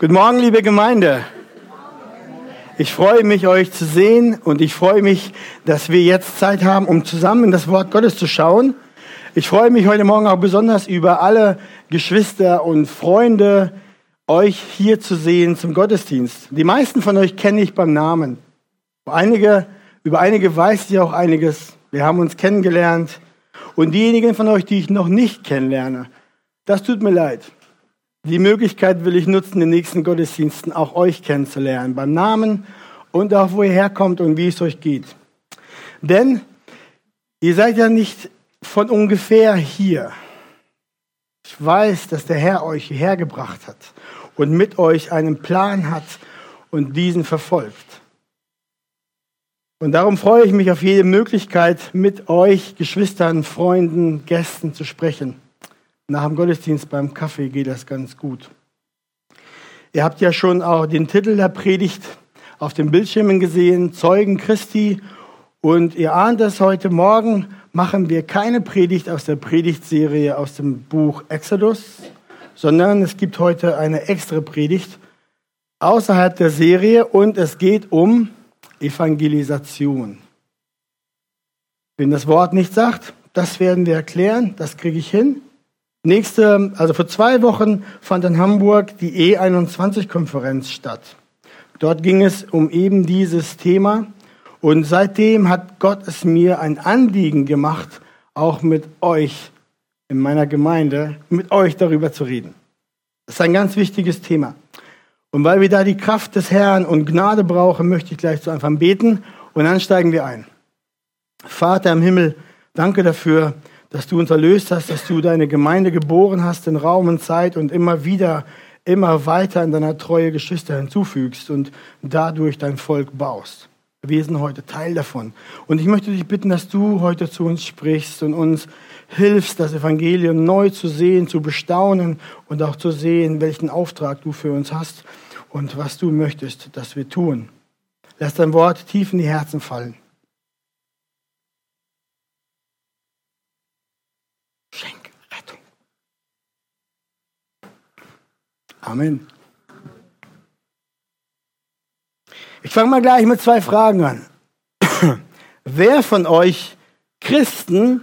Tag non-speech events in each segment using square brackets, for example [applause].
Guten Morgen, liebe Gemeinde. Ich freue mich, euch zu sehen und ich freue mich, dass wir jetzt Zeit haben, um zusammen in das Wort Gottes zu schauen. Ich freue mich heute Morgen auch besonders über alle Geschwister und Freunde, euch hier zu sehen zum Gottesdienst. Die meisten von euch kenne ich beim Namen. Einige, über einige weiß ich auch einiges. Wir haben uns kennengelernt. Und diejenigen von euch, die ich noch nicht kennenlerne, das tut mir leid. Die Möglichkeit will ich nutzen, in den nächsten Gottesdiensten auch euch kennenzulernen, beim Namen und auch wo ihr herkommt und wie es euch geht. Denn ihr seid ja nicht von ungefähr hier. Ich weiß, dass der Herr euch hierher gebracht hat und mit euch einen Plan hat und diesen verfolgt. Und darum freue ich mich auf jede Möglichkeit, mit euch, Geschwistern, Freunden, Gästen zu sprechen. Nach dem Gottesdienst beim Kaffee geht das ganz gut. Ihr habt ja schon auch den Titel der Predigt auf den Bildschirmen gesehen, Zeugen Christi. Und ihr ahnt es, heute Morgen machen wir keine Predigt aus der Predigtserie aus dem Buch Exodus, sondern es gibt heute eine extra Predigt außerhalb der Serie und es geht um Evangelisation. Wenn das Wort nicht sagt, das werden wir erklären, das kriege ich hin. Nächste, also vor zwei Wochen fand in Hamburg die E21-Konferenz statt. Dort ging es um eben dieses Thema. Und seitdem hat Gott es mir ein Anliegen gemacht, auch mit euch in meiner Gemeinde, mit euch darüber zu reden. Das ist ein ganz wichtiges Thema. Und weil wir da die Kraft des Herrn und Gnade brauchen, möchte ich gleich zu Anfang beten und dann steigen wir ein. Vater im Himmel, danke dafür, dass du uns erlöst hast, dass du deine Gemeinde geboren hast in Raum und Zeit und immer wieder, immer weiter in deiner Treue Geschwister hinzufügst und dadurch dein Volk baust. Wir sind heute Teil davon. Und ich möchte dich bitten, dass du heute zu uns sprichst und uns hilfst, das Evangelium neu zu sehen, zu bestaunen und auch zu sehen, welchen Auftrag du für uns hast und was du möchtest, dass wir tun. Lass dein Wort tief in die Herzen fallen. Amen. Ich fange mal gleich mit zwei Fragen an. [clears throat] Wer von euch Christen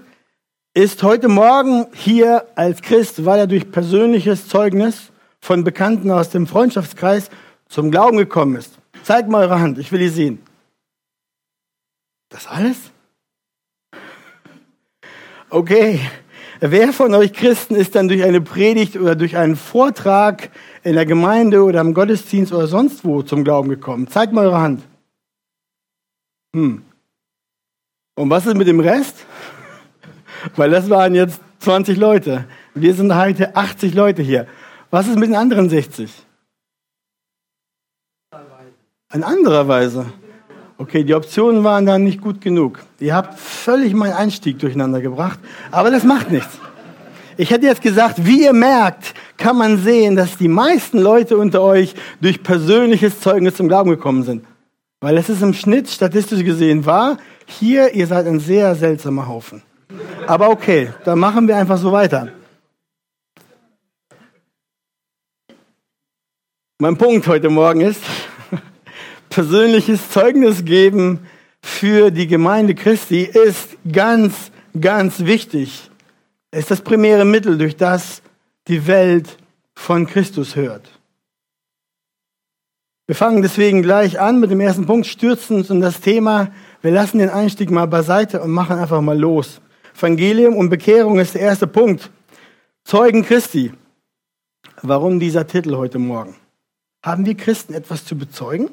ist heute Morgen hier als Christ, weil er durch persönliches Zeugnis von Bekannten aus dem Freundschaftskreis zum Glauben gekommen ist? Zeigt mal eure Hand, ich will die sehen. Das alles? Okay, Wer von euch Christen ist dann durch eine Predigt oder durch einen Vortrag in der Gemeinde oder im Gottesdienst oder sonst wo zum Glauben gekommen? Zeigt mal eure Hand. Hm. Und was ist mit dem Rest? [laughs] Weil das waren jetzt 20 Leute. Wir sind heute 80 Leute hier. Was ist mit den anderen 60? In anderer Weise. Okay, die Optionen waren dann nicht gut genug. Ihr habt völlig meinen Einstieg durcheinander gebracht, aber das macht nichts. Ich hätte jetzt gesagt, wie ihr merkt, kann man sehen, dass die meisten Leute unter euch durch persönliches Zeugnis zum Glauben gekommen sind. Weil es ist im Schnitt statistisch gesehen wahr, hier, ihr seid ein sehr seltsamer Haufen. Aber okay, dann machen wir einfach so weiter. Mein Punkt heute Morgen ist, [laughs] persönliches Zeugnis geben für die Gemeinde Christi ist ganz, ganz wichtig. Es ist das primäre Mittel, durch das die Welt von Christus hört. Wir fangen deswegen gleich an mit dem ersten Punkt, stürzen uns in das Thema. Wir lassen den Einstieg mal beiseite und machen einfach mal los. Evangelium und Bekehrung ist der erste Punkt. Zeugen Christi. Warum dieser Titel heute Morgen? Haben wir Christen etwas zu bezeugen?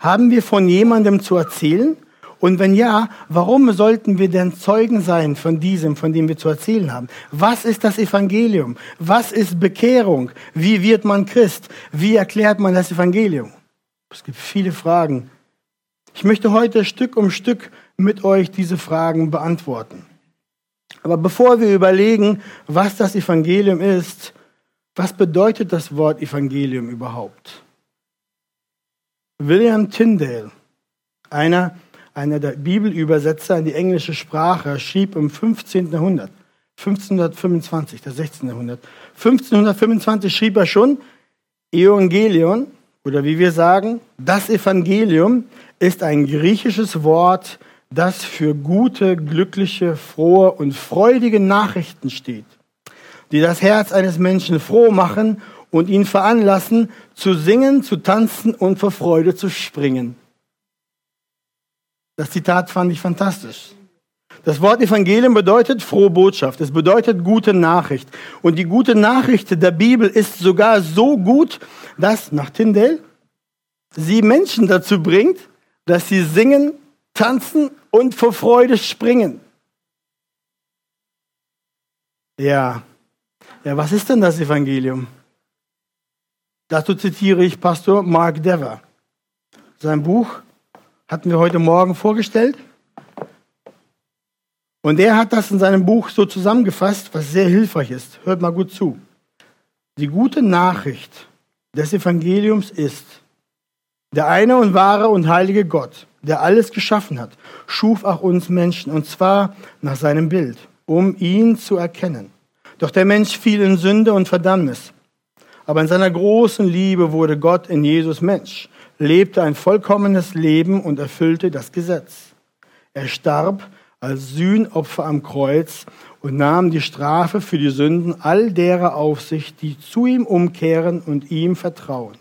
Haben wir von jemandem zu erzählen? Und wenn ja, warum sollten wir denn Zeugen sein von diesem, von dem wir zu erzählen haben? Was ist das Evangelium? Was ist Bekehrung? Wie wird man Christ? Wie erklärt man das Evangelium? Es gibt viele Fragen. Ich möchte heute Stück um Stück mit euch diese Fragen beantworten. Aber bevor wir überlegen, was das Evangelium ist, was bedeutet das Wort Evangelium überhaupt? William Tyndale, einer, einer der Bibelübersetzer in die englische Sprache, schrieb im 15. Jahrhundert, 1525, das 16. Jahrhundert, 1525 schrieb er schon, Evangelion oder wie wir sagen, das Evangelium ist ein griechisches Wort, das für gute, glückliche, frohe und freudige Nachrichten steht, die das Herz eines Menschen froh machen und ihn veranlassen, zu singen, zu tanzen und vor Freude zu springen. Das Zitat fand ich fantastisch. Das Wort Evangelium bedeutet frohe Botschaft. Es bedeutet gute Nachricht. Und die gute Nachricht der Bibel ist sogar so gut, dass nach Tyndale sie Menschen dazu bringt, dass sie singen, tanzen und vor Freude springen. Ja, ja, was ist denn das Evangelium? Dazu zitiere ich Pastor Mark Dever. Sein Buch hatten wir heute Morgen vorgestellt. Und er hat das in seinem Buch so zusammengefasst, was sehr hilfreich ist. Hört mal gut zu. Die gute Nachricht des Evangeliums ist, der eine und wahre und heilige Gott, der alles geschaffen hat, schuf auch uns Menschen, und zwar nach seinem Bild, um ihn zu erkennen. Doch der Mensch fiel in Sünde und Verdammnis. Aber in seiner großen Liebe wurde Gott in Jesus Mensch, lebte ein vollkommenes Leben und erfüllte das Gesetz. Er starb als Sühnopfer am Kreuz und nahm die Strafe für die Sünden all derer auf sich, die zu ihm umkehren und ihm vertrauen.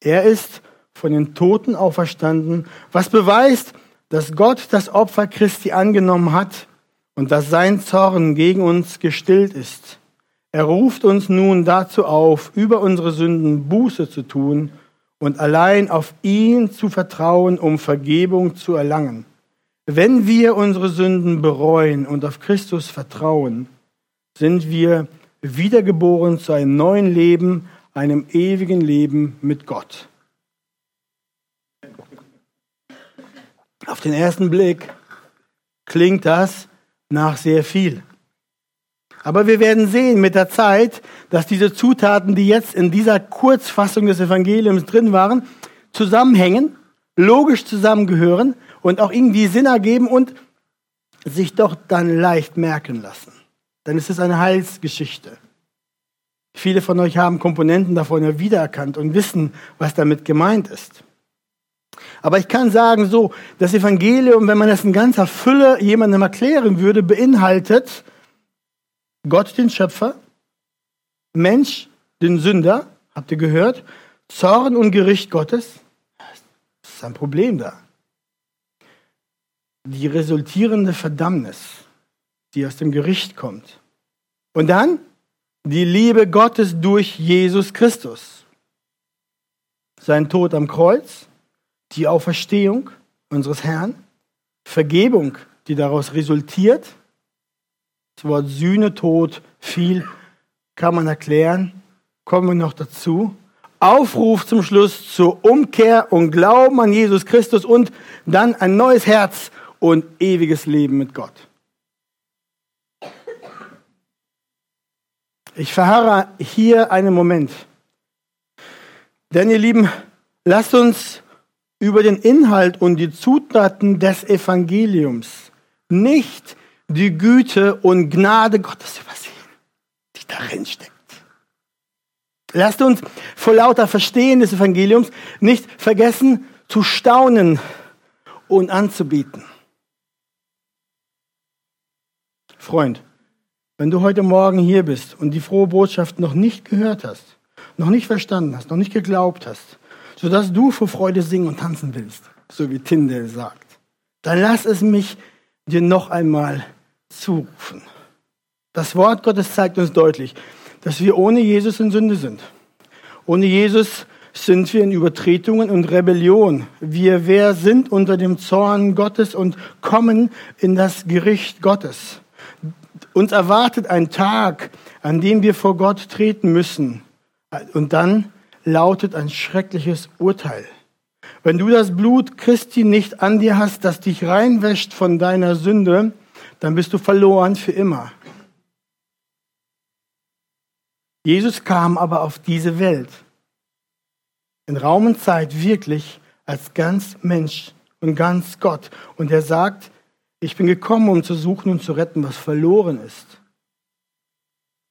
Er ist von den Toten auferstanden, was beweist, dass Gott das Opfer Christi angenommen hat und dass sein Zorn gegen uns gestillt ist. Er ruft uns nun dazu auf, über unsere Sünden Buße zu tun und allein auf ihn zu vertrauen, um Vergebung zu erlangen. Wenn wir unsere Sünden bereuen und auf Christus vertrauen, sind wir wiedergeboren zu einem neuen Leben, einem ewigen Leben mit Gott. Auf den ersten Blick klingt das nach sehr viel. Aber wir werden sehen mit der Zeit, dass diese Zutaten, die jetzt in dieser Kurzfassung des Evangeliums drin waren, zusammenhängen, logisch zusammengehören und auch irgendwie Sinn ergeben und sich doch dann leicht merken lassen. Denn es ist eine Heilsgeschichte. Viele von euch haben Komponenten davon ja wiedererkannt und wissen, was damit gemeint ist. Aber ich kann sagen so, das Evangelium, wenn man es in ganzer Fülle jemandem erklären würde, beinhaltet Gott den Schöpfer, Mensch den Sünder, habt ihr gehört, Zorn und Gericht Gottes. Das ist ein Problem da die resultierende Verdammnis, die aus dem Gericht kommt. Und dann die Liebe Gottes durch Jesus Christus. Sein Tod am Kreuz, die Auferstehung unseres Herrn, Vergebung, die daraus resultiert. Das Wort Sühne, Tod, viel kann man erklären. Kommen wir noch dazu. Aufruf zum Schluss zur Umkehr und Glauben an Jesus Christus und dann ein neues Herz und ewiges Leben mit Gott. Ich verharre hier einen Moment. Denn ihr Lieben, lasst uns über den Inhalt und die Zutaten des Evangeliums nicht die Güte und Gnade Gottes übersehen, die darin steckt. Lasst uns vor lauter Verstehen des Evangeliums nicht vergessen zu staunen und anzubieten. Freund, wenn du heute Morgen hier bist und die frohe Botschaft noch nicht gehört hast, noch nicht verstanden hast, noch nicht geglaubt hast, sodass du vor Freude singen und tanzen willst, so wie Tyndale sagt, dann lass es mich dir noch einmal zurufen. Das Wort Gottes zeigt uns deutlich, dass wir ohne Jesus in Sünde sind. Ohne Jesus sind wir in Übertretungen und Rebellion. Wir wer sind unter dem Zorn Gottes und kommen in das Gericht Gottes. Uns erwartet ein Tag, an dem wir vor Gott treten müssen. Und dann lautet ein schreckliches Urteil. Wenn du das Blut Christi nicht an dir hast, das dich reinwäscht von deiner Sünde, dann bist du verloren für immer. Jesus kam aber auf diese Welt in Raum und Zeit wirklich als ganz Mensch und ganz Gott. Und er sagt, ich bin gekommen, um zu suchen und zu retten, was verloren ist.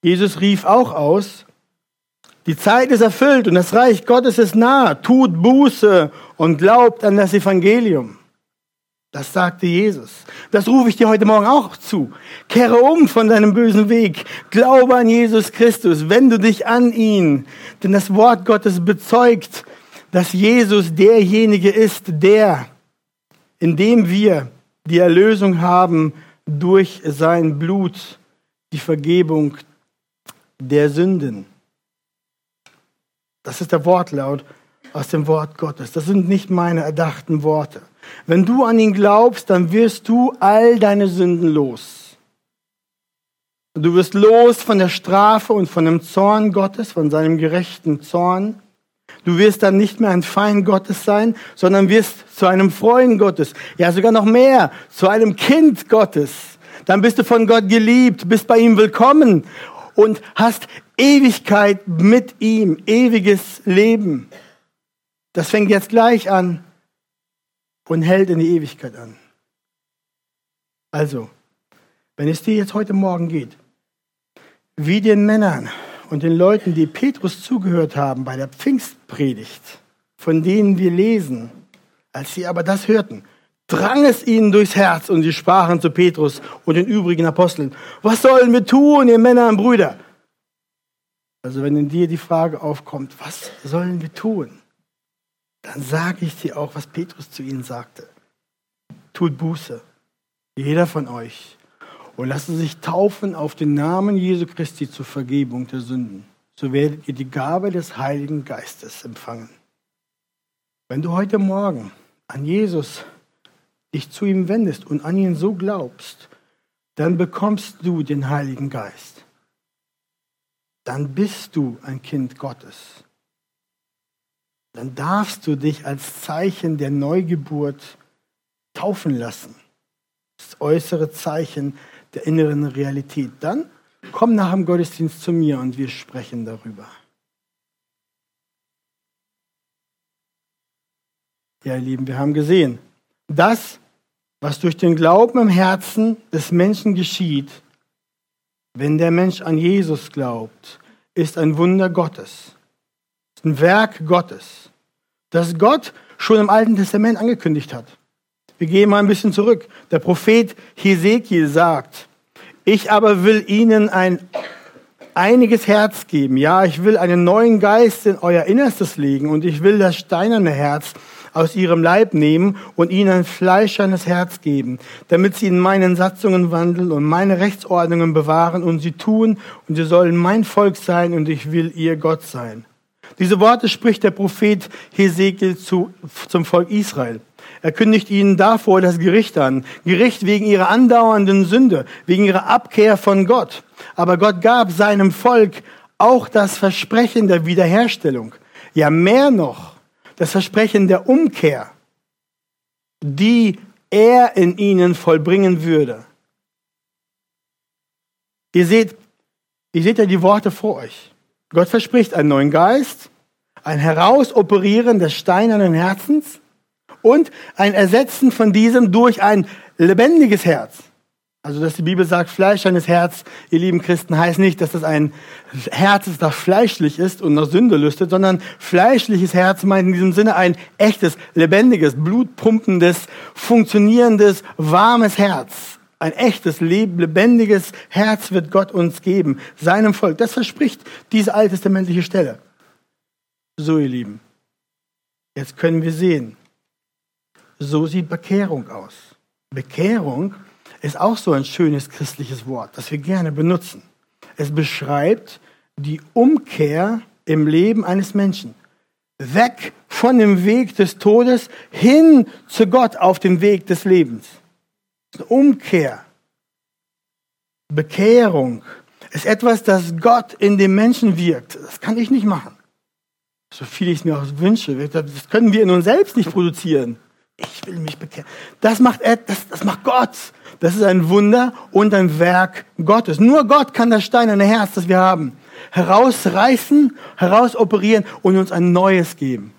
Jesus rief auch aus, Die Zeit ist erfüllt und das Reich Gottes ist nah. Tut Buße und glaubt an das Evangelium. Das sagte Jesus. Das rufe ich dir heute Morgen auch zu. Kehre um von deinem bösen Weg. Glaube an Jesus Christus. Wende dich an ihn. Denn das Wort Gottes bezeugt, dass Jesus derjenige ist, der, in dem wir die Erlösung haben durch sein Blut, die Vergebung der Sünden. Das ist der Wortlaut aus dem Wort Gottes. Das sind nicht meine erdachten Worte. Wenn du an ihn glaubst, dann wirst du all deine Sünden los. Du wirst los von der Strafe und von dem Zorn Gottes, von seinem gerechten Zorn. Du wirst dann nicht mehr ein Feind Gottes sein, sondern wirst zu einem Freund Gottes. Ja, sogar noch mehr, zu einem Kind Gottes. Dann bist du von Gott geliebt, bist bei ihm willkommen und hast Ewigkeit mit ihm, ewiges Leben. Das fängt jetzt gleich an und hält in die Ewigkeit an. Also, wenn es dir jetzt heute Morgen geht, wie den Männern und den Leuten, die Petrus zugehört haben bei der Pfingstpredigt, von denen wir lesen, als sie aber das hörten, drang es ihnen durchs Herz und sie sprachen zu Petrus und den übrigen Aposteln, was sollen wir tun, ihr Männer und Brüder? Also wenn in dir die Frage aufkommt, was sollen wir tun? Dann sage ich dir auch, was Petrus zu ihnen sagte. Tut Buße, jeder von euch, und lasst sich taufen auf den Namen Jesu Christi zur Vergebung der Sünden. So werdet ihr die Gabe des Heiligen Geistes empfangen. Wenn du heute Morgen an Jesus dich zu ihm wendest und an ihn so glaubst, dann bekommst du den Heiligen Geist. Dann bist du ein Kind Gottes dann darfst du dich als Zeichen der Neugeburt taufen lassen. Das äußere Zeichen der inneren Realität. Dann komm nach dem Gottesdienst zu mir und wir sprechen darüber. Ja, ihr Lieben, wir haben gesehen, das, was durch den Glauben im Herzen des Menschen geschieht, wenn der Mensch an Jesus glaubt, ist ein Wunder Gottes ein Werk Gottes, das Gott schon im Alten Testament angekündigt hat. Wir gehen mal ein bisschen zurück. Der Prophet Hesekiel sagt, ich aber will ihnen ein einiges Herz geben. Ja, ich will einen neuen Geist in euer Innerstes legen und ich will das steinerne Herz aus ihrem Leib nehmen und ihnen ein fleischernes Herz geben, damit sie in meinen Satzungen wandeln und meine Rechtsordnungen bewahren und sie tun und sie sollen mein Volk sein und ich will ihr Gott sein. Diese Worte spricht der Prophet Hesekiel zu, zum Volk Israel. Er kündigt ihnen davor das Gericht an. Gericht wegen ihrer andauernden Sünde, wegen ihrer Abkehr von Gott. Aber Gott gab seinem Volk auch das Versprechen der Wiederherstellung. Ja, mehr noch, das Versprechen der Umkehr, die er in ihnen vollbringen würde. Ihr seht, ihr seht ja die Worte vor euch. Gott verspricht einen neuen Geist, ein Herausoperieren des steinernen Herzens und ein Ersetzen von diesem durch ein lebendiges Herz. Also, dass die Bibel sagt, fleischernes Herz, ihr lieben Christen, heißt nicht, dass das ein Herz ist, das fleischlich ist und nach Sünde lüstet, sondern fleischliches Herz meint in diesem Sinne ein echtes, lebendiges, blutpumpendes, funktionierendes, warmes Herz. Ein echtes, lebendiges Herz wird Gott uns geben, seinem Volk. Das verspricht diese alttestamentliche Stelle. So, ihr Lieben, jetzt können wir sehen, so sieht Bekehrung aus. Bekehrung ist auch so ein schönes christliches Wort, das wir gerne benutzen. Es beschreibt die Umkehr im Leben eines Menschen. Weg von dem Weg des Todes hin zu Gott auf dem Weg des Lebens. Umkehr, Bekehrung ist etwas, das Gott in dem Menschen wirkt. Das kann ich nicht machen. So viel ich es mir auch wünsche. Das können wir in uns selbst nicht produzieren. Ich will mich bekehren. Das macht, das, das macht Gott. Das ist ein Wunder und ein Werk Gottes. Nur Gott kann das steinerne Herz, das wir haben, herausreißen, herausoperieren und uns ein neues geben.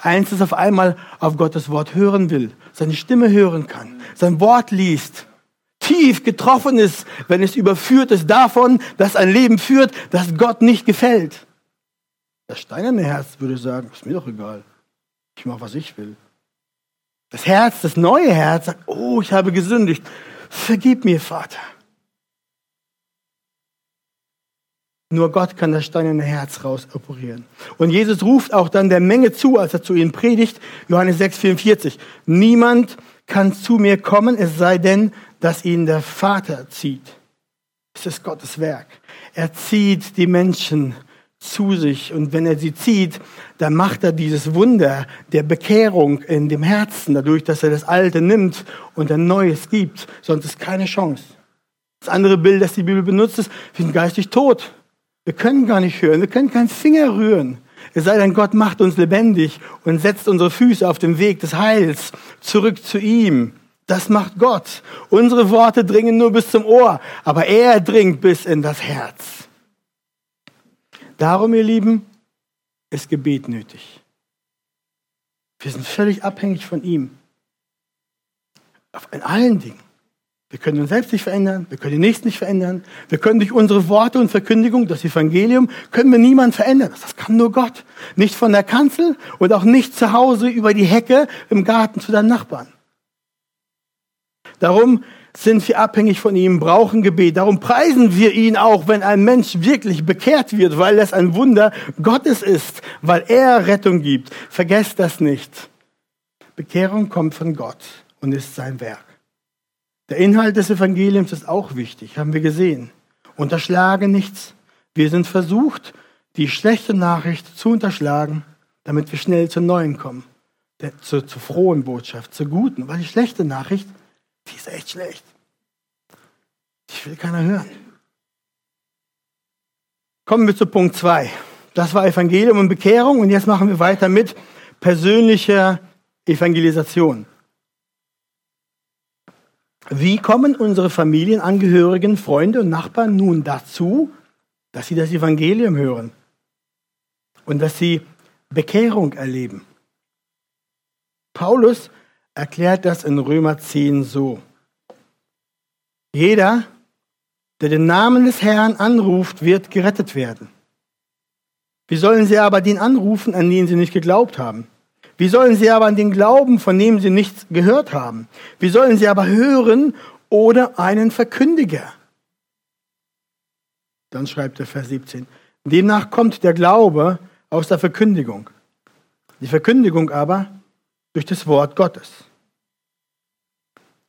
Eins, das auf einmal auf Gottes Wort hören will, seine Stimme hören kann, sein Wort liest, tief getroffen ist, wenn es überführt ist davon, dass ein Leben führt, das Gott nicht gefällt. Das steinerne Herz würde sagen, ist mir doch egal. Ich mache, was ich will. Das Herz, das neue Herz sagt, oh, ich habe gesündigt. Vergib mir, Vater. Nur Gott kann das steinerne Herz rausoperieren. Und Jesus ruft auch dann der Menge zu, als er zu ihnen predigt, Johannes 6, 44. Niemand kann zu mir kommen, es sei denn, dass ihn der Vater zieht. Es ist Gottes Werk. Er zieht die Menschen zu sich. Und wenn er sie zieht, dann macht er dieses Wunder der Bekehrung in dem Herzen, dadurch, dass er das Alte nimmt und ein Neues gibt. Sonst ist keine Chance. Das andere Bild, das die Bibel benutzt, ist, wir sind geistig tot. Wir können gar nicht hören, wir können keinen Finger rühren. Es sei denn, Gott macht uns lebendig und setzt unsere Füße auf dem Weg des Heils zurück zu ihm. Das macht Gott. Unsere Worte dringen nur bis zum Ohr, aber er dringt bis in das Herz. Darum, ihr Lieben, ist Gebet nötig. Wir sind völlig abhängig von ihm. In allen Dingen. Wir können uns selbst nicht verändern, wir können den Nächsten nicht verändern, wir können durch unsere Worte und Verkündigung, das Evangelium, können wir niemanden verändern. Das kann nur Gott. Nicht von der Kanzel und auch nicht zu Hause über die Hecke im Garten zu deinen Nachbarn. Darum sind wir abhängig von ihm, brauchen Gebet. Darum preisen wir ihn auch, wenn ein Mensch wirklich bekehrt wird, weil es ein Wunder Gottes ist, weil er Rettung gibt. Vergesst das nicht. Bekehrung kommt von Gott und ist sein Werk. Der Inhalt des Evangeliums ist auch wichtig, haben wir gesehen. Unterschlage nichts. Wir sind versucht, die schlechte Nachricht zu unterschlagen, damit wir schnell zur neuen kommen. zur, zur frohen Botschaft, zur guten. Weil die schlechte Nachricht die ist echt schlecht. Die will keiner hören. Kommen wir zu Punkt 2. Das war Evangelium und Bekehrung und jetzt machen wir weiter mit persönlicher Evangelisation. Wie kommen unsere Familienangehörigen, Freunde und Nachbarn nun dazu, dass sie das Evangelium hören und dass sie Bekehrung erleben? Paulus erklärt das in Römer 10 so. Jeder, der den Namen des Herrn anruft, wird gerettet werden. Wie sollen sie aber den anrufen, an den sie nicht geglaubt haben? Wie sollen sie aber an den glauben, von dem sie nichts gehört haben? Wie sollen sie aber hören oder einen Verkündiger? Dann schreibt der Vers 17. Demnach kommt der Glaube aus der Verkündigung. Die Verkündigung aber durch das Wort Gottes.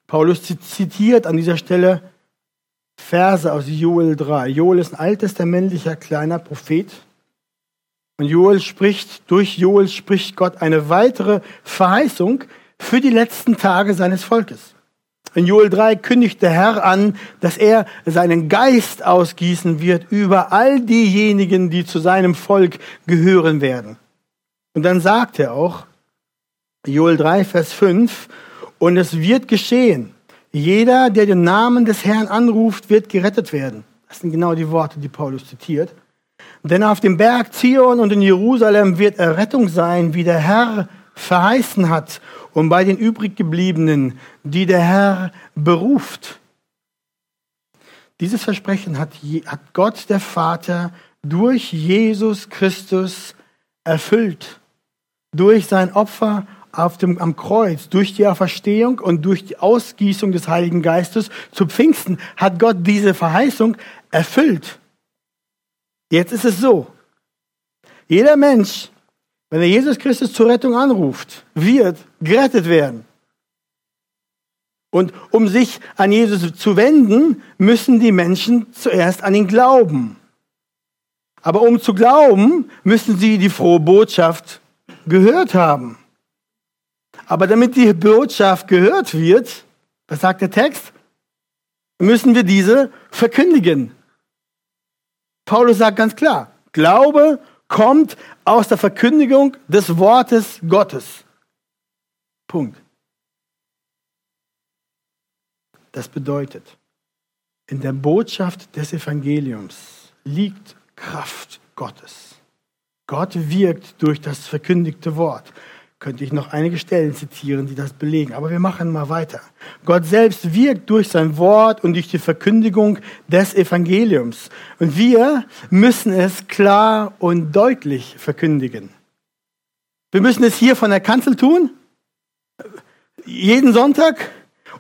Paulus zitiert an dieser Stelle Verse aus Joel 3. Joel ist ein alttestamentlicher kleiner Prophet. Und Joel spricht, durch Joel spricht Gott eine weitere Verheißung für die letzten Tage seines Volkes. In Joel 3 kündigt der Herr an, dass er seinen Geist ausgießen wird über all diejenigen, die zu seinem Volk gehören werden. Und dann sagt er auch, Joel 3, Vers 5, und es wird geschehen. Jeder, der den Namen des Herrn anruft, wird gerettet werden. Das sind genau die Worte, die Paulus zitiert. Denn auf dem Berg Zion und in Jerusalem wird Errettung sein, wie der Herr verheißen hat, und bei den übriggebliebenen, die der Herr beruft. Dieses Versprechen hat, hat Gott der Vater durch Jesus Christus erfüllt. Durch sein Opfer auf dem, am Kreuz, durch die Auferstehung und durch die Ausgießung des Heiligen Geistes zu Pfingsten hat Gott diese Verheißung erfüllt. Jetzt ist es so. Jeder Mensch, wenn er Jesus Christus zur Rettung anruft, wird gerettet werden. Und um sich an Jesus zu wenden, müssen die Menschen zuerst an ihn glauben. Aber um zu glauben, müssen sie die frohe Botschaft gehört haben. Aber damit die Botschaft gehört wird, was sagt der Text? Müssen wir diese verkündigen. Paulus sagt ganz klar, Glaube kommt aus der Verkündigung des Wortes Gottes. Punkt. Das bedeutet, in der Botschaft des Evangeliums liegt Kraft Gottes. Gott wirkt durch das verkündigte Wort. Könnte ich noch einige Stellen zitieren, die das belegen. Aber wir machen mal weiter. Gott selbst wirkt durch sein Wort und durch die Verkündigung des Evangeliums. Und wir müssen es klar und deutlich verkündigen. Wir müssen es hier von der Kanzel tun, jeden Sonntag.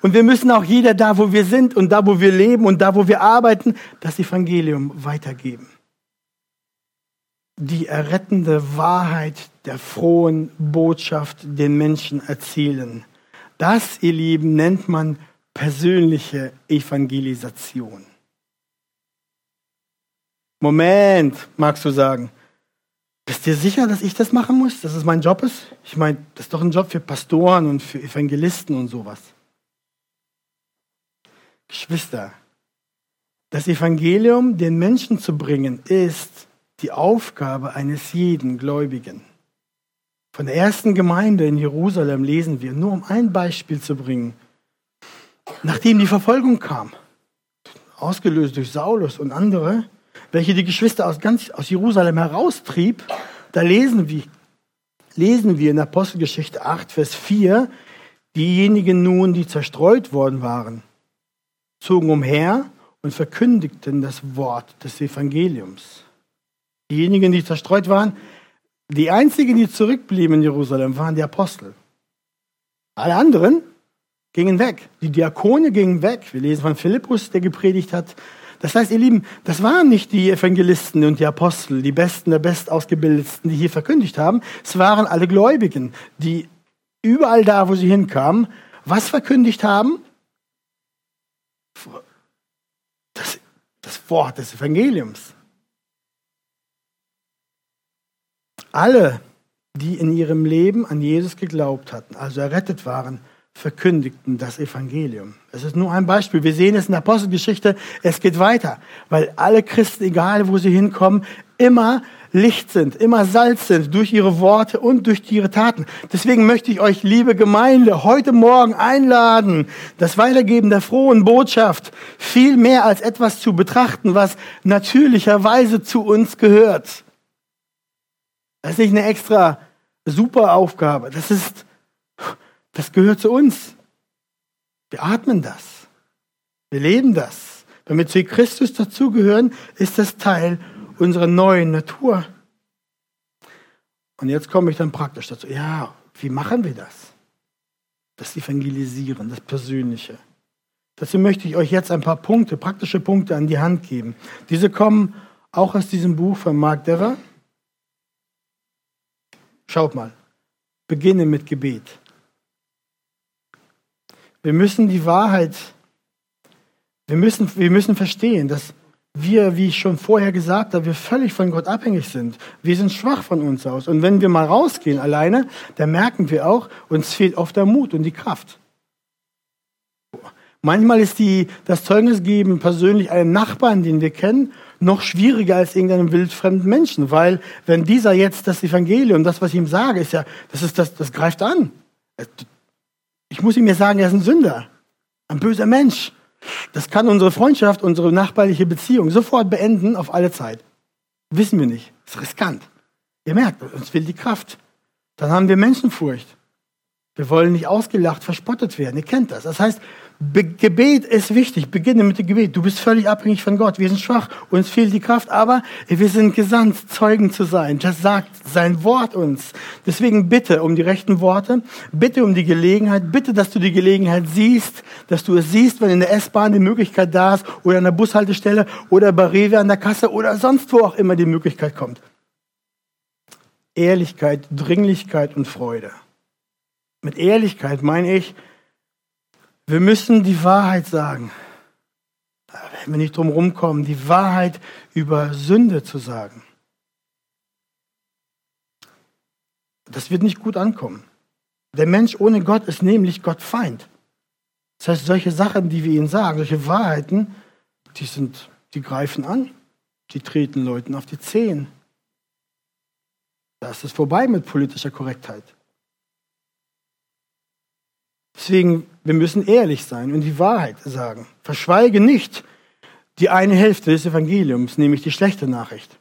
Und wir müssen auch jeder da, wo wir sind und da, wo wir leben und da, wo wir arbeiten, das Evangelium weitergeben die errettende Wahrheit der frohen Botschaft den Menschen erzählen. Das, ihr Lieben, nennt man persönliche Evangelisation. Moment, magst du sagen. Bist du sicher, dass ich das machen muss, dass es mein Job ist? Ich meine, das ist doch ein Job für Pastoren und für Evangelisten und sowas. Geschwister, das Evangelium den Menschen zu bringen, ist die Aufgabe eines jeden Gläubigen. Von der ersten Gemeinde in Jerusalem lesen wir, nur um ein Beispiel zu bringen. Nachdem die Verfolgung kam, ausgelöst durch Saulus und andere, welche die Geschwister aus, ganz, aus Jerusalem heraustrieb, da lesen wir, lesen wir in Apostelgeschichte 8, Vers 4, diejenigen nun, die zerstreut worden waren, zogen umher und verkündigten das Wort des Evangeliums. Diejenigen, die zerstreut waren, die einzigen, die zurückblieben in Jerusalem, waren die Apostel. Alle anderen gingen weg. Die Diakone gingen weg. Wir lesen von Philippus, der gepredigt hat. Das heißt, ihr Lieben, das waren nicht die Evangelisten und die Apostel, die Besten der Bestausgebildetsten, die hier verkündigt haben. Es waren alle Gläubigen, die überall da, wo sie hinkamen, was verkündigt haben? Das, das Wort des Evangeliums. Alle, die in ihrem Leben an Jesus geglaubt hatten, also errettet waren, verkündigten das Evangelium. Es ist nur ein Beispiel. Wir sehen es in der Apostelgeschichte. Es geht weiter, weil alle Christen, egal wo sie hinkommen, immer Licht sind, immer Salz sind durch ihre Worte und durch ihre Taten. Deswegen möchte ich euch, liebe Gemeinde, heute Morgen einladen, das Weitergeben der frohen Botschaft viel mehr als etwas zu betrachten, was natürlicherweise zu uns gehört. Das ist nicht eine extra super Aufgabe. Das ist, das gehört zu uns. Wir atmen das. Wir leben das. Wenn wir zu Christus dazugehören, ist das Teil unserer neuen Natur. Und jetzt komme ich dann praktisch dazu. Ja, wie machen wir das? Das Evangelisieren, das Persönliche. Dazu möchte ich euch jetzt ein paar Punkte, praktische Punkte an die Hand geben. Diese kommen auch aus diesem Buch von Mark Dever. Schaut mal, beginne mit Gebet. Wir müssen die Wahrheit, wir müssen, wir müssen verstehen, dass wir, wie ich schon vorher gesagt habe, wir völlig von Gott abhängig sind. Wir sind schwach von uns aus. Und wenn wir mal rausgehen alleine, dann merken wir auch, uns fehlt oft der Mut und die Kraft. Manchmal ist die, das Zeugnis geben persönlich einem Nachbarn, den wir kennen, noch schwieriger als irgendeinem wildfremden Menschen, weil wenn dieser jetzt das Evangelium, das, was ich ihm sage, ist ja, das ist das, das greift an. Ich muss ihm ja sagen, er ist ein Sünder, ein böser Mensch. Das kann unsere Freundschaft, unsere nachbarliche Beziehung sofort beenden auf alle Zeit. Wissen wir nicht. Das ist riskant. Ihr merkt, uns will die Kraft. Dann haben wir Menschenfurcht. Wir wollen nicht ausgelacht, verspottet werden. Ihr kennt das. Das heißt, Be Gebet ist wichtig. Beginne mit dem Gebet. Du bist völlig abhängig von Gott. Wir sind schwach, uns fehlt die Kraft, aber wir sind gesandt, Zeugen zu sein. Das sagt sein Wort uns. Deswegen bitte um die rechten Worte, bitte um die Gelegenheit, bitte, dass du die Gelegenheit siehst, dass du es siehst, wenn in der S-Bahn die Möglichkeit da ist oder an der Bushaltestelle oder bei Rewe an der Kasse oder sonst wo auch immer die Möglichkeit kommt. Ehrlichkeit, Dringlichkeit und Freude. Mit Ehrlichkeit meine ich, wir müssen die Wahrheit sagen. Da werden wir nicht drum rumkommen, die Wahrheit über Sünde zu sagen. Das wird nicht gut ankommen. Der Mensch ohne Gott ist nämlich Gottfeind. Das heißt, solche Sachen, die wir ihnen sagen, solche Wahrheiten, die sind, die greifen an. Die treten Leuten auf die Zehen. Da ist es vorbei mit politischer Korrektheit. Deswegen, wir müssen ehrlich sein und die Wahrheit sagen. Verschweige nicht die eine Hälfte des Evangeliums, nämlich die schlechte Nachricht.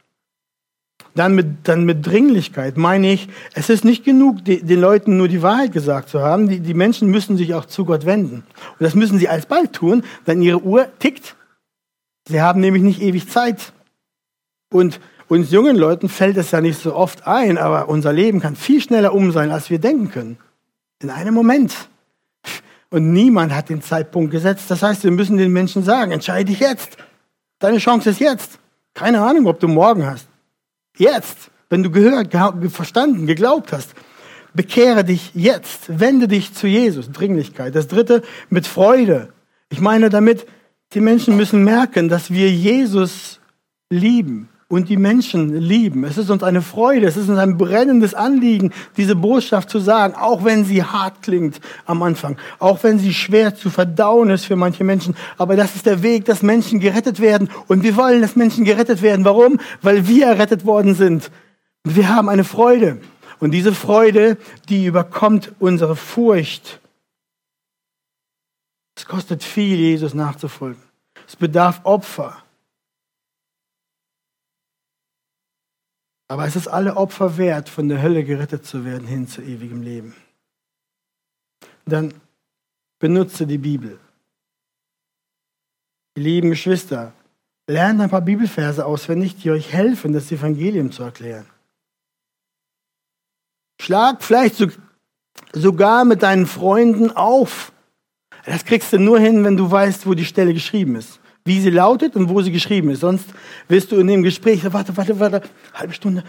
Dann mit, dann mit Dringlichkeit meine ich, es ist nicht genug, die, den Leuten nur die Wahrheit gesagt zu haben. Die, die Menschen müssen sich auch zu Gott wenden. Und das müssen sie alsbald tun, denn ihre Uhr tickt. Sie haben nämlich nicht ewig Zeit. Und uns jungen Leuten fällt es ja nicht so oft ein, aber unser Leben kann viel schneller um sein, als wir denken können. In einem Moment. Und niemand hat den Zeitpunkt gesetzt. Das heißt, wir müssen den Menschen sagen, entscheide dich jetzt. Deine Chance ist jetzt. Keine Ahnung, ob du morgen hast. Jetzt, wenn du gehört, verstanden, geglaubt hast. Bekehre dich jetzt. Wende dich zu Jesus. Dringlichkeit. Das dritte, mit Freude. Ich meine damit, die Menschen müssen merken, dass wir Jesus lieben und die Menschen lieben. Es ist uns eine Freude, es ist uns ein brennendes Anliegen, diese Botschaft zu sagen, auch wenn sie hart klingt am Anfang, auch wenn sie schwer zu verdauen ist für manche Menschen. Aber das ist der Weg, dass Menschen gerettet werden. Und wir wollen, dass Menschen gerettet werden. Warum? Weil wir errettet worden sind. Wir haben eine Freude. Und diese Freude, die überkommt unsere Furcht. Es kostet viel, Jesus nachzufolgen. Es bedarf Opfer. Aber es ist alle Opfer wert, von der Hölle gerettet zu werden hin zu ewigem Leben. Dann benutze die Bibel. Lieben Geschwister, lernt ein paar Bibelverse auswendig, die euch helfen, das Evangelium zu erklären. Schlag vielleicht sogar mit deinen Freunden auf. Das kriegst du nur hin, wenn du weißt, wo die Stelle geschrieben ist wie sie lautet und wo sie geschrieben ist. Sonst wirst du in dem Gespräch, warte, warte, warte, halbe Stunde,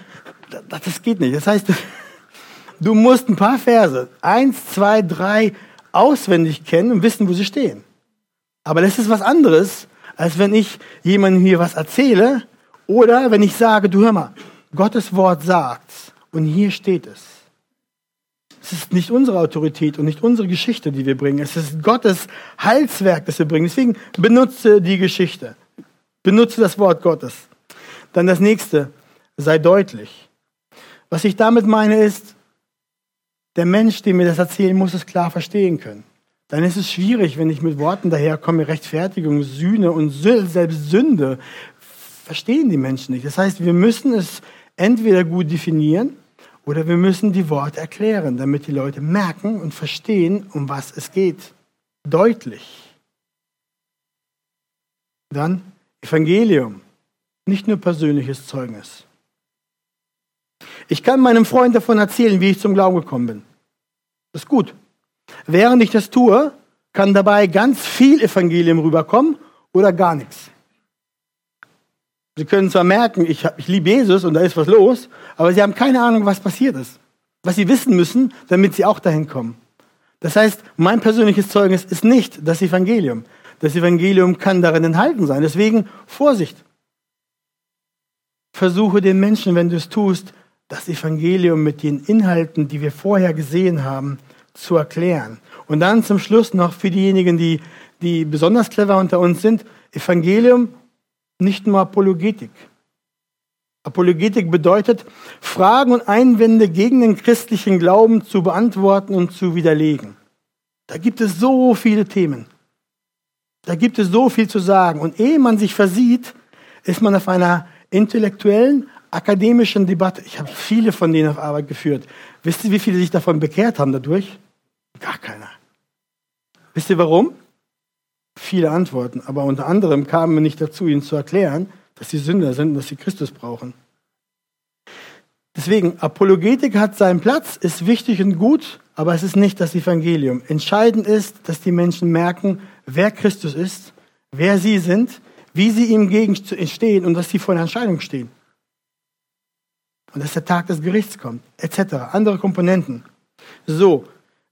das, das geht nicht. Das heißt, [laughs] du musst ein paar Verse, eins, zwei, drei, auswendig kennen und wissen, wo sie stehen. Aber das ist was anderes, als wenn ich jemandem hier was erzähle oder wenn ich sage, du hör mal, Gottes Wort sagt's und hier steht es. Es ist nicht unsere Autorität und nicht unsere Geschichte, die wir bringen. Es ist Gottes Heilswerk, das wir bringen. Deswegen benutze die Geschichte. Benutze das Wort Gottes. Dann das nächste, sei deutlich. Was ich damit meine ist, der Mensch, dem mir das erzählen muss, es klar verstehen können. Dann ist es schwierig, wenn ich mit Worten daherkomme, Rechtfertigung, Sühne und selbst Sünde, verstehen die Menschen nicht. Das heißt, wir müssen es entweder gut definieren oder wir müssen die Worte erklären, damit die Leute merken und verstehen, um was es geht. Deutlich. Dann Evangelium, nicht nur persönliches Zeugnis. Ich kann meinem Freund davon erzählen, wie ich zum Glauben gekommen bin. Das ist gut. Während ich das tue, kann dabei ganz viel Evangelium rüberkommen oder gar nichts. Sie können zwar merken, ich, ich liebe Jesus und da ist was los, aber sie haben keine Ahnung, was passiert ist. Was sie wissen müssen, damit sie auch dahin kommen. Das heißt, mein persönliches Zeugnis ist nicht das Evangelium. Das Evangelium kann darin enthalten sein. Deswegen Vorsicht. Versuche den Menschen, wenn du es tust, das Evangelium mit den Inhalten, die wir vorher gesehen haben, zu erklären. Und dann zum Schluss noch für diejenigen, die, die besonders clever unter uns sind, Evangelium nicht nur Apologetik. Apologetik bedeutet, Fragen und Einwände gegen den christlichen Glauben zu beantworten und zu widerlegen. Da gibt es so viele Themen. Da gibt es so viel zu sagen. Und ehe man sich versieht, ist man auf einer intellektuellen, akademischen Debatte. Ich habe viele von denen auf Arbeit geführt. Wisst ihr, wie viele sich davon bekehrt haben dadurch? Gar keiner. Wisst ihr warum? Viele Antworten, aber unter anderem kamen wir nicht dazu, ihnen zu erklären, dass sie Sünder sind und dass sie Christus brauchen. Deswegen, Apologetik hat seinen Platz, ist wichtig und gut, aber es ist nicht das Evangelium. Entscheidend ist, dass die Menschen merken, wer Christus ist, wer sie sind, wie sie ihm gegenstehen und dass sie vor einer Entscheidung stehen. Und dass der Tag des Gerichts kommt, etc. Andere Komponenten. So,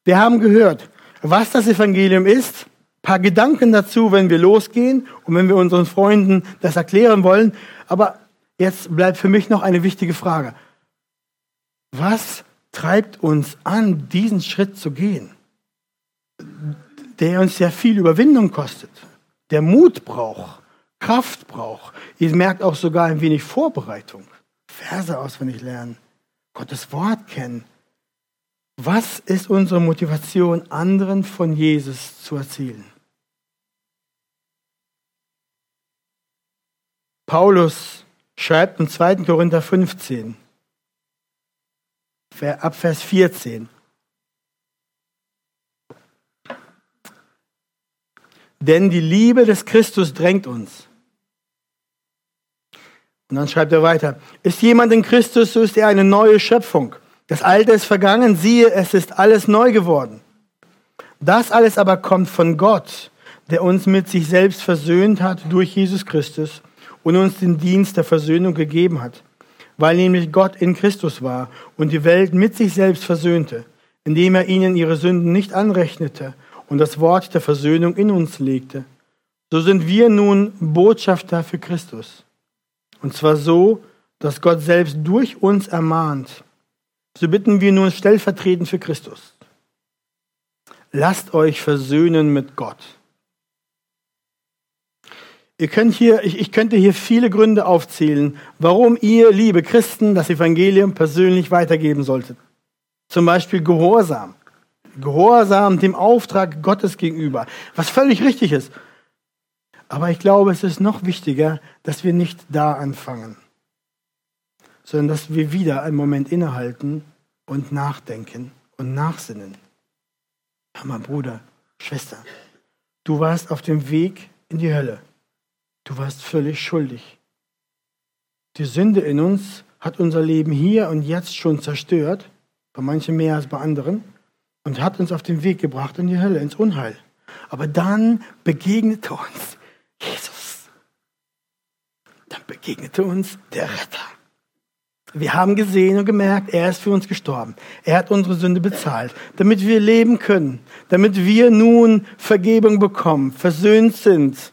wir haben gehört, was das Evangelium ist, paar Gedanken dazu, wenn wir losgehen und wenn wir unseren Freunden das erklären wollen. Aber jetzt bleibt für mich noch eine wichtige Frage. Was treibt uns an, diesen Schritt zu gehen, der uns ja viel Überwindung kostet, der Mut braucht, Kraft braucht. Ihr merkt auch sogar ein wenig Vorbereitung. Verse auswendig lernen, Gottes Wort kennen. Was ist unsere Motivation, anderen von Jesus zu erzählen? Paulus schreibt in 2. Korinther 15, ab Vers 14. Denn die Liebe des Christus drängt uns. Und dann schreibt er weiter, ist jemand in Christus, so ist er eine neue Schöpfung. Das Alte ist vergangen, siehe, es ist alles neu geworden. Das alles aber kommt von Gott, der uns mit sich selbst versöhnt hat durch Jesus Christus und uns den Dienst der Versöhnung gegeben hat, weil nämlich Gott in Christus war und die Welt mit sich selbst versöhnte, indem er ihnen ihre Sünden nicht anrechnete und das Wort der Versöhnung in uns legte. So sind wir nun Botschafter für Christus. Und zwar so, dass Gott selbst durch uns ermahnt. So bitten wir nun stellvertretend für Christus. Lasst euch versöhnen mit Gott. Ihr könnt hier, ich, ich könnte hier viele Gründe aufzählen, warum ihr, liebe Christen, das Evangelium persönlich weitergeben solltet. Zum Beispiel Gehorsam. Gehorsam dem Auftrag Gottes gegenüber, was völlig richtig ist. Aber ich glaube, es ist noch wichtiger, dass wir nicht da anfangen, sondern dass wir wieder einen Moment innehalten und nachdenken und nachsinnen. Mal, Bruder, Schwester, du warst auf dem Weg in die Hölle. Du warst völlig schuldig. Die Sünde in uns hat unser Leben hier und jetzt schon zerstört, bei manchen mehr als bei anderen, und hat uns auf den Weg gebracht in die Hölle, ins Unheil. Aber dann begegnete uns Jesus. Dann begegnete uns der Retter. Wir haben gesehen und gemerkt, er ist für uns gestorben. Er hat unsere Sünde bezahlt, damit wir leben können, damit wir nun Vergebung bekommen, versöhnt sind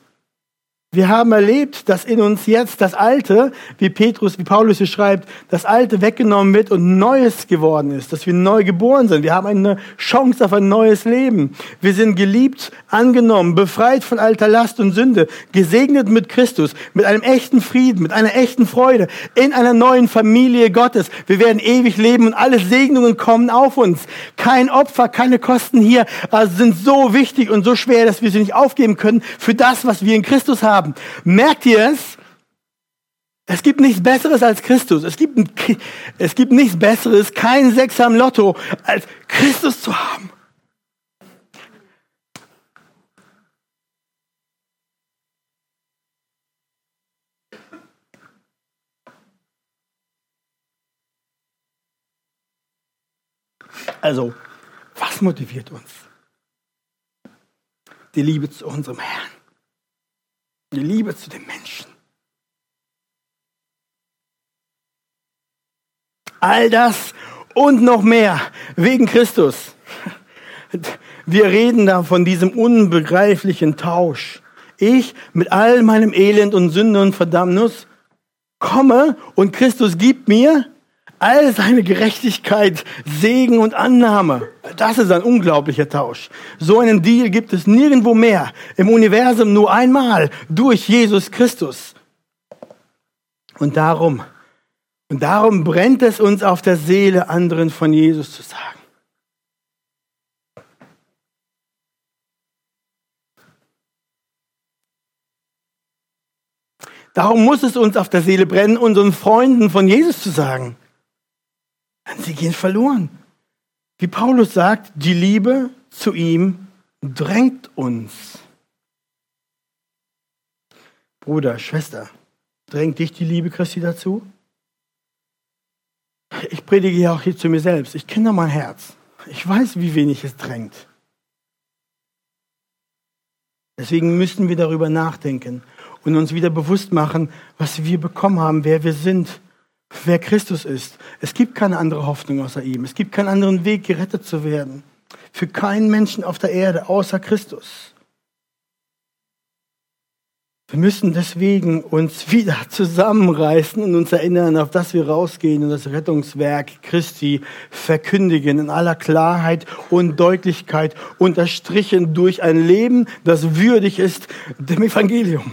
wir haben erlebt, dass in uns jetzt das Alte, wie Petrus, wie Paulus hier schreibt, das Alte weggenommen wird und Neues geworden ist, dass wir neu geboren sind. Wir haben eine Chance auf ein neues Leben. Wir sind geliebt, angenommen, befreit von alter Last und Sünde, gesegnet mit Christus, mit einem echten Frieden, mit einer echten Freude, in einer neuen Familie Gottes. Wir werden ewig leben und alle Segnungen kommen auf uns. Kein Opfer, keine Kosten hier also sind so wichtig und so schwer, dass wir sie nicht aufgeben können für das, was wir in Christus haben haben. Merkt ihr es? Es gibt nichts Besseres als Christus. Es gibt, es gibt nichts Besseres, kein Sechser am Lotto, als Christus zu haben. Also, was motiviert uns? Die Liebe zu unserem Herrn die Liebe zu den Menschen. All das und noch mehr wegen Christus. Wir reden da von diesem unbegreiflichen Tausch. Ich mit all meinem Elend und Sünde und Verdammnis komme und Christus gibt mir all seine Gerechtigkeit, Segen und Annahme. Das ist ein unglaublicher Tausch. So einen Deal gibt es nirgendwo mehr im Universum nur einmal durch Jesus Christus. Und darum, und darum brennt es uns auf der Seele, anderen von Jesus zu sagen. Darum muss es uns auf der Seele brennen, unseren Freunden von Jesus zu sagen. Sie gehen verloren. Wie Paulus sagt, die Liebe zu ihm drängt uns. Bruder, Schwester, drängt dich die Liebe Christi dazu? Ich predige ja auch hier zu mir selbst. Ich kenne mein Herz. Ich weiß, wie wenig es drängt. Deswegen müssen wir darüber nachdenken und uns wieder bewusst machen, was wir bekommen haben, wer wir sind wer Christus ist. Es gibt keine andere Hoffnung außer ihm. Es gibt keinen anderen Weg, gerettet zu werden. Für keinen Menschen auf der Erde außer Christus. Wir müssen deswegen uns wieder [laughs] zusammenreißen und uns erinnern, auf das wir rausgehen und das Rettungswerk Christi verkündigen in aller Klarheit und Deutlichkeit, unterstrichen durch ein Leben, das würdig ist dem Evangelium.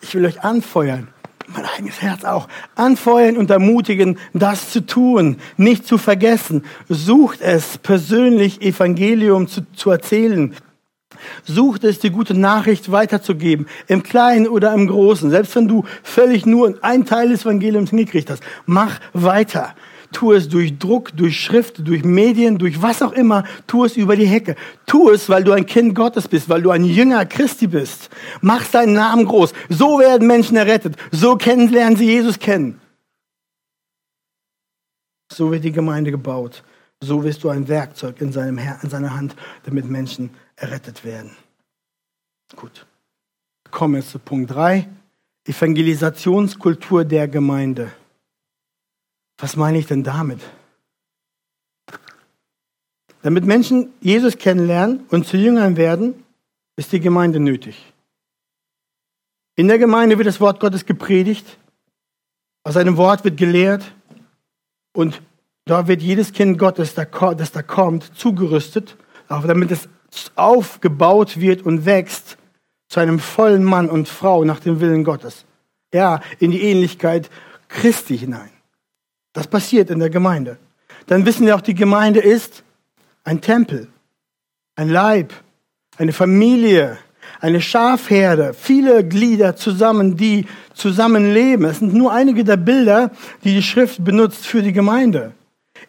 Ich will euch anfeuern, mein eigenes Herz auch, anfeuern und ermutigen, das zu tun, nicht zu vergessen. Sucht es, persönlich Evangelium zu, zu erzählen. Sucht es, die gute Nachricht weiterzugeben, im Kleinen oder im Großen. Selbst wenn du völlig nur ein Teil des Evangeliums hingekriegt hast, mach weiter. Tu es durch Druck, durch Schrift, durch Medien, durch was auch immer. Tu es über die Hecke. Tu es, weil du ein Kind Gottes bist, weil du ein Jünger Christi bist. Mach seinen Namen groß. So werden Menschen errettet. So kennenlernen sie Jesus kennen. So wird die Gemeinde gebaut. So wirst du ein Werkzeug in, seinem Her in seiner Hand, damit Menschen errettet werden. Gut. Kommen wir zu Punkt 3. Evangelisationskultur der Gemeinde. Was meine ich denn damit? Damit Menschen Jesus kennenlernen und zu Jüngern werden, ist die Gemeinde nötig. In der Gemeinde wird das Wort Gottes gepredigt, aus seinem Wort wird gelehrt und da wird jedes Kind Gottes, das da kommt, zugerüstet, auch damit es aufgebaut wird und wächst zu einem vollen Mann und Frau nach dem Willen Gottes. Ja, in die Ähnlichkeit Christi hinein. Das passiert in der Gemeinde. Dann wissen wir auch, die Gemeinde ist ein Tempel, ein Leib, eine Familie, eine Schafherde, viele Glieder zusammen, die zusammenleben. Es sind nur einige der Bilder, die die Schrift benutzt für die Gemeinde.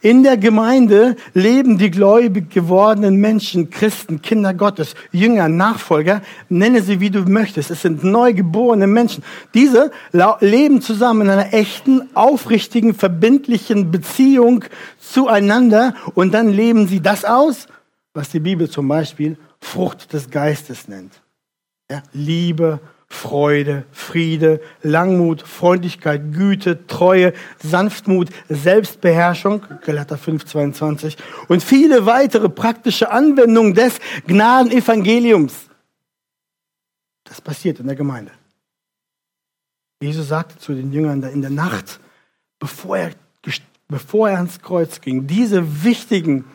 In der Gemeinde leben die gläubig gewordenen Menschen, Christen, Kinder Gottes, Jünger, Nachfolger, nenne sie wie du möchtest. Es sind neugeborene Menschen. Diese leben zusammen in einer echten, aufrichtigen, verbindlichen Beziehung zueinander und dann leben sie das aus, was die Bibel zum Beispiel Frucht des Geistes nennt. Ja, Liebe, Freude, Friede, Langmut, Freundlichkeit, Güte, Treue, Sanftmut, Selbstbeherrschung, Galater 5, 22 und viele weitere praktische Anwendungen des Gnadenevangeliums. Das passiert in der Gemeinde. Jesus sagte zu den Jüngern in der Nacht, bevor er, bevor er ans Kreuz ging, diese wichtigen,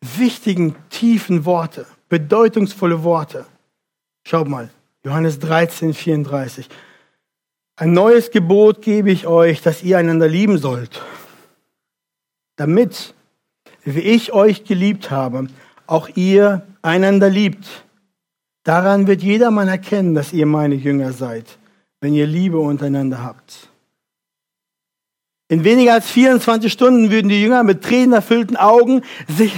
wichtigen, tiefen Worte, bedeutungsvolle Worte. Schaut mal, Johannes 13, 34. Ein neues Gebot gebe ich euch, dass ihr einander lieben sollt, damit, wie ich euch geliebt habe, auch ihr einander liebt. Daran wird jedermann erkennen, dass ihr meine Jünger seid, wenn ihr Liebe untereinander habt. In weniger als 24 Stunden würden die Jünger mit tränenerfüllten Augen sich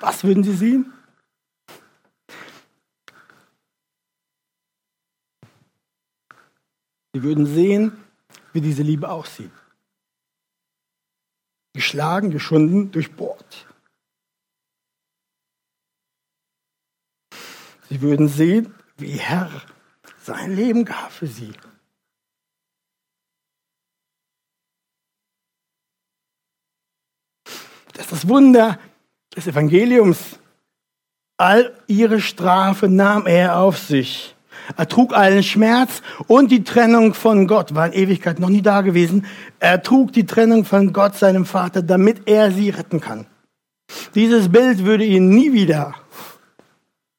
Was würden Sie sehen? Sie würden sehen, wie diese Liebe aussieht. Geschlagen, geschunden, durchbohrt. Sie würden sehen, wie Herr sein Leben gab für sie. Das ist das Wunder des Evangeliums. All ihre Strafe nahm er auf sich. Er trug allen Schmerz und die Trennung von Gott, war in Ewigkeit noch nie da gewesen. Er trug die Trennung von Gott, seinem Vater, damit er sie retten kann. Dieses Bild würde ihn nie wieder,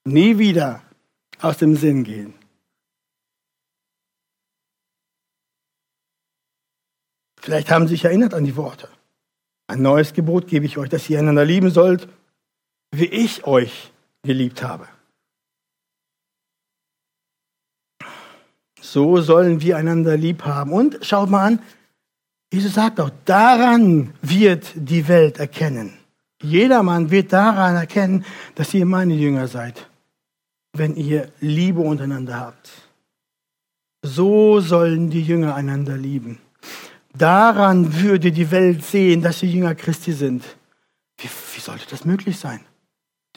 nie wieder aus dem Sinn gehen. Vielleicht haben Sie sich erinnert an die Worte. Ein neues Gebot gebe ich euch, dass ihr einander lieben sollt, wie ich euch geliebt habe. So sollen wir einander lieb haben. Und schaut mal an, Jesus sagt auch, daran wird die Welt erkennen. Jedermann wird daran erkennen, dass ihr meine Jünger seid, wenn ihr Liebe untereinander habt. So sollen die Jünger einander lieben. Daran würde die Welt sehen, dass sie Jünger Christi sind. Wie, wie sollte das möglich sein?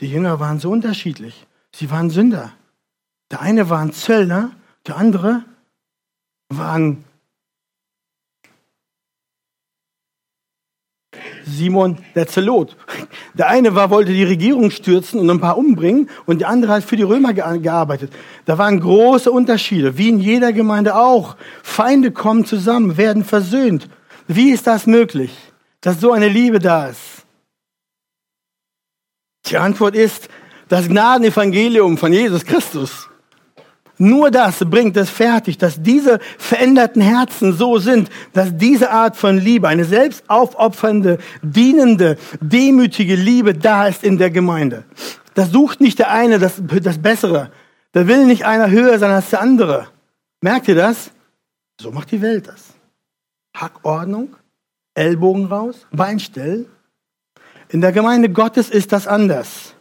Die Jünger waren so unterschiedlich. Sie waren Sünder. Der eine war ein Zöllner, der andere war ein Simon der Zelot. Der eine war, wollte die Regierung stürzen und ein paar umbringen und der andere hat für die Römer gearbeitet. Da waren große Unterschiede, wie in jeder Gemeinde auch. Feinde kommen zusammen, werden versöhnt. Wie ist das möglich, dass so eine Liebe da ist? Die Antwort ist das Gnadenevangelium von Jesus Christus. Nur das bringt es fertig, dass diese veränderten Herzen so sind, dass diese Art von Liebe, eine selbst aufopfernde, dienende, demütige Liebe da ist in der Gemeinde. Das sucht nicht der eine das, das Bessere. Da will nicht einer höher sein als der andere. Merkt ihr das? So macht die Welt das. Hackordnung, Ellbogen raus, Bein stellen. In der Gemeinde Gottes ist das anders.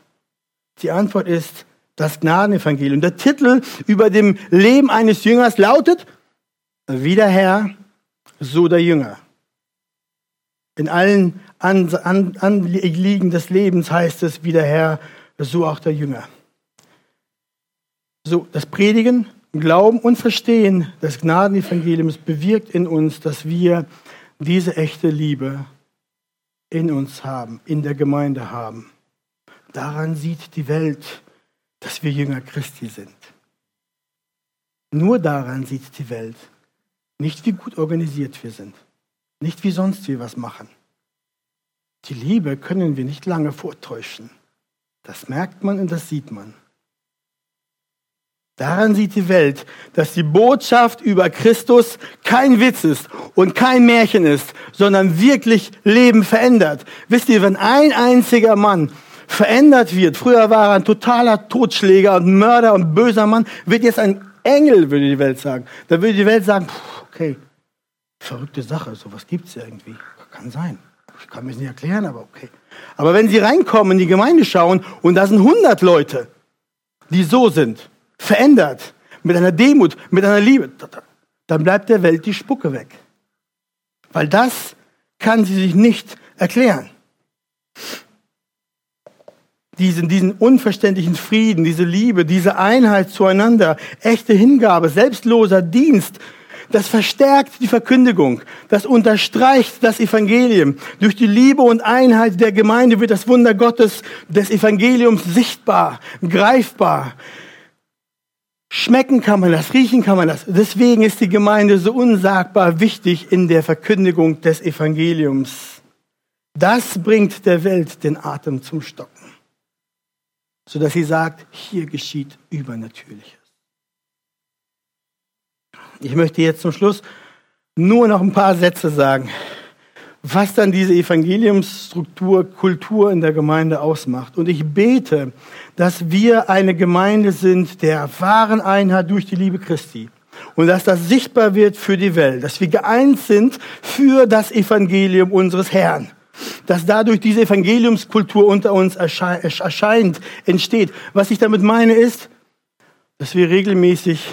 Die Antwort ist das Gnadenevangelium. Der Titel über dem Leben eines Jüngers lautet, wie der Herr, so der Jünger. In allen Anliegen des Lebens heißt es, wie der Herr, so auch der Jünger. So, das Predigen, Glauben und Verstehen des Gnadenevangeliums bewirkt in uns, dass wir diese echte Liebe in uns haben, in der Gemeinde haben. Daran sieht die Welt, dass wir Jünger Christi sind. Nur daran sieht die Welt, nicht wie gut organisiert wir sind, nicht wie sonst wir was machen. Die Liebe können wir nicht lange vortäuschen. Das merkt man und das sieht man. Daran sieht die Welt, dass die Botschaft über Christus kein Witz ist und kein Märchen ist, sondern wirklich Leben verändert. Wisst ihr, wenn ein einziger Mann verändert wird, früher war er ein totaler Totschläger und Mörder und böser Mann, wird jetzt ein Engel, würde die Welt sagen. Da würde die Welt sagen, okay, verrückte Sache, sowas gibt's ja irgendwie. Kann sein. Ich kann mir das nicht erklären, aber okay. Aber wenn sie reinkommen, in die Gemeinde schauen und da sind 100 Leute, die so sind, verändert, mit einer Demut, mit einer Liebe, dann bleibt der Welt die Spucke weg. Weil das kann sie sich nicht erklären. Diesen, diesen unverständlichen Frieden, diese Liebe, diese Einheit zueinander, echte Hingabe, selbstloser Dienst, das verstärkt die Verkündigung, das unterstreicht das Evangelium. Durch die Liebe und Einheit der Gemeinde wird das Wunder Gottes des Evangeliums sichtbar, greifbar. Schmecken kann man das, riechen kann man das. Deswegen ist die Gemeinde so unsagbar wichtig in der Verkündigung des Evangeliums. Das bringt der Welt den Atem zum Stocken, sodass sie sagt, hier geschieht Übernatürliches. Ich möchte jetzt zum Schluss nur noch ein paar Sätze sagen was dann diese Evangeliumsstruktur, Kultur in der Gemeinde ausmacht. Und ich bete, dass wir eine Gemeinde sind der wahren Einheit durch die Liebe Christi. Und dass das sichtbar wird für die Welt, dass wir geeint sind für das Evangelium unseres Herrn. Dass dadurch diese Evangeliumskultur unter uns erscheint, entsteht. Was ich damit meine ist, dass wir regelmäßig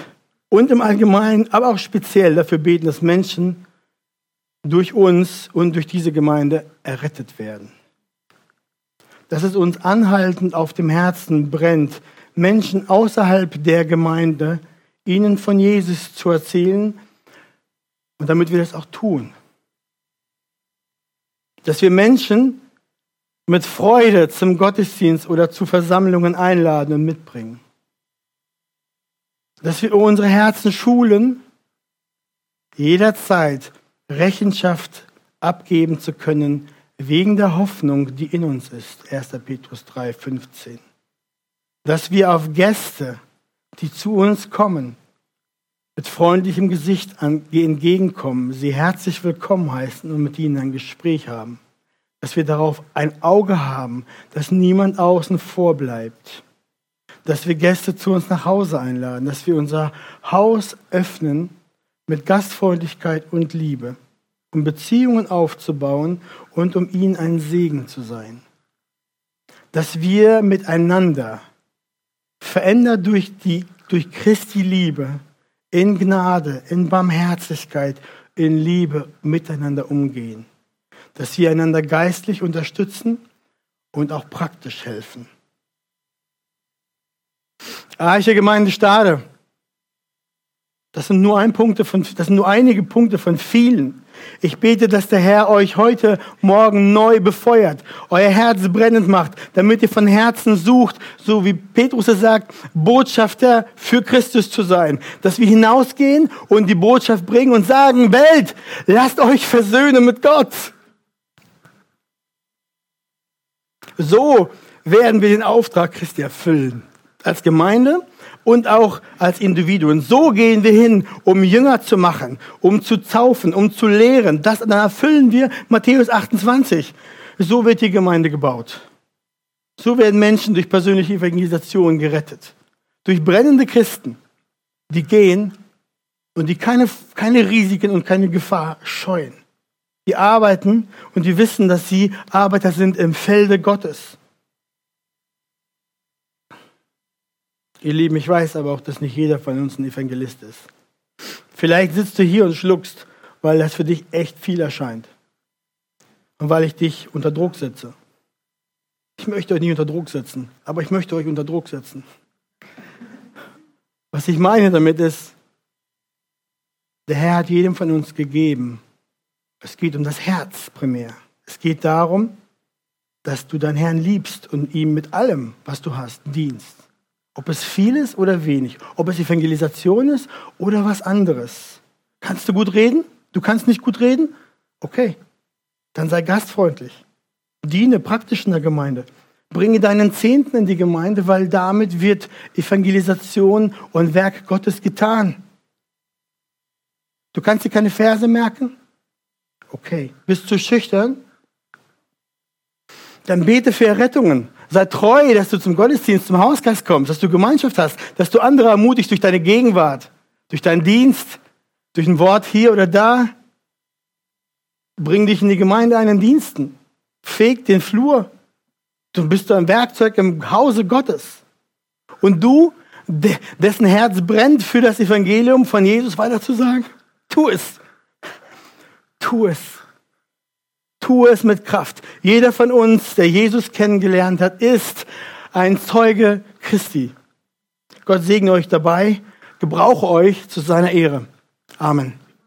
und im Allgemeinen, aber auch speziell dafür beten, dass Menschen durch uns und durch diese Gemeinde errettet werden. Dass es uns anhaltend auf dem Herzen brennt, Menschen außerhalb der Gemeinde ihnen von Jesus zu erzählen und damit wir das auch tun. Dass wir Menschen mit Freude zum Gottesdienst oder zu Versammlungen einladen und mitbringen. Dass wir unsere Herzen schulen, jederzeit Rechenschaft abgeben zu können wegen der Hoffnung, die in uns ist. 1. Petrus 3, 15. Dass wir auf Gäste, die zu uns kommen, mit freundlichem Gesicht entgegenkommen, sie herzlich willkommen heißen und mit ihnen ein Gespräch haben. Dass wir darauf ein Auge haben, dass niemand außen vor bleibt. Dass wir Gäste zu uns nach Hause einladen, dass wir unser Haus öffnen mit Gastfreundlichkeit und Liebe, um Beziehungen aufzubauen und um ihnen ein Segen zu sein. Dass wir miteinander, verändert durch, die, durch Christi Liebe, in Gnade, in Barmherzigkeit, in Liebe miteinander umgehen. Dass wir einander geistlich unterstützen und auch praktisch helfen. Arche Gemeinde Stade das sind nur ein Punkte von, das sind nur einige Punkte von vielen. Ich bete, dass der Herr euch heute Morgen neu befeuert, euer Herz brennend macht, damit ihr von Herzen sucht, so wie Petrus es sagt, Botschafter für Christus zu sein. Dass wir hinausgehen und die Botschaft bringen und sagen, Welt, lasst euch versöhnen mit Gott. So werden wir den Auftrag Christi erfüllen. Als Gemeinde und auch als Individuen. So gehen wir hin, um Jünger zu machen, um zu zaufen, um zu lehren. Das, dann erfüllen wir Matthäus 28. So wird die Gemeinde gebaut. So werden Menschen durch persönliche Evangelisation gerettet. Durch brennende Christen, die gehen und die keine, keine Risiken und keine Gefahr scheuen. Die arbeiten und die wissen, dass sie Arbeiter sind im Felde Gottes. Ihr Lieben, ich weiß aber auch, dass nicht jeder von uns ein Evangelist ist. Vielleicht sitzt du hier und schluckst, weil das für dich echt viel erscheint. Und weil ich dich unter Druck setze. Ich möchte euch nicht unter Druck setzen, aber ich möchte euch unter Druck setzen. Was ich meine damit ist, der Herr hat jedem von uns gegeben. Es geht um das Herz primär. Es geht darum, dass du deinen Herrn liebst und ihm mit allem, was du hast, dienst. Ob es viel ist oder wenig. Ob es Evangelisation ist oder was anderes. Kannst du gut reden? Du kannst nicht gut reden? Okay. Dann sei gastfreundlich. Diene praktisch in der Gemeinde. Bringe deinen Zehnten in die Gemeinde, weil damit wird Evangelisation und Werk Gottes getan. Du kannst dir keine Verse merken? Okay. Bist du schüchtern? Dann bete für Errettungen. Sei treu, dass du zum Gottesdienst, zum Hauskreis kommst, dass du Gemeinschaft hast, dass du andere ermutigst durch deine Gegenwart, durch deinen Dienst, durch ein Wort hier oder da. Bring dich in die Gemeinde einen Diensten. Feg den Flur. Du bist ein Werkzeug im Hause Gottes. Und du, dessen Herz brennt für das Evangelium von Jesus weiter zu sagen, tu es. Tu es. Tu es mit Kraft. Jeder von uns, der Jesus kennengelernt hat, ist ein Zeuge Christi. Gott segne euch dabei, gebrauche euch zu seiner Ehre. Amen.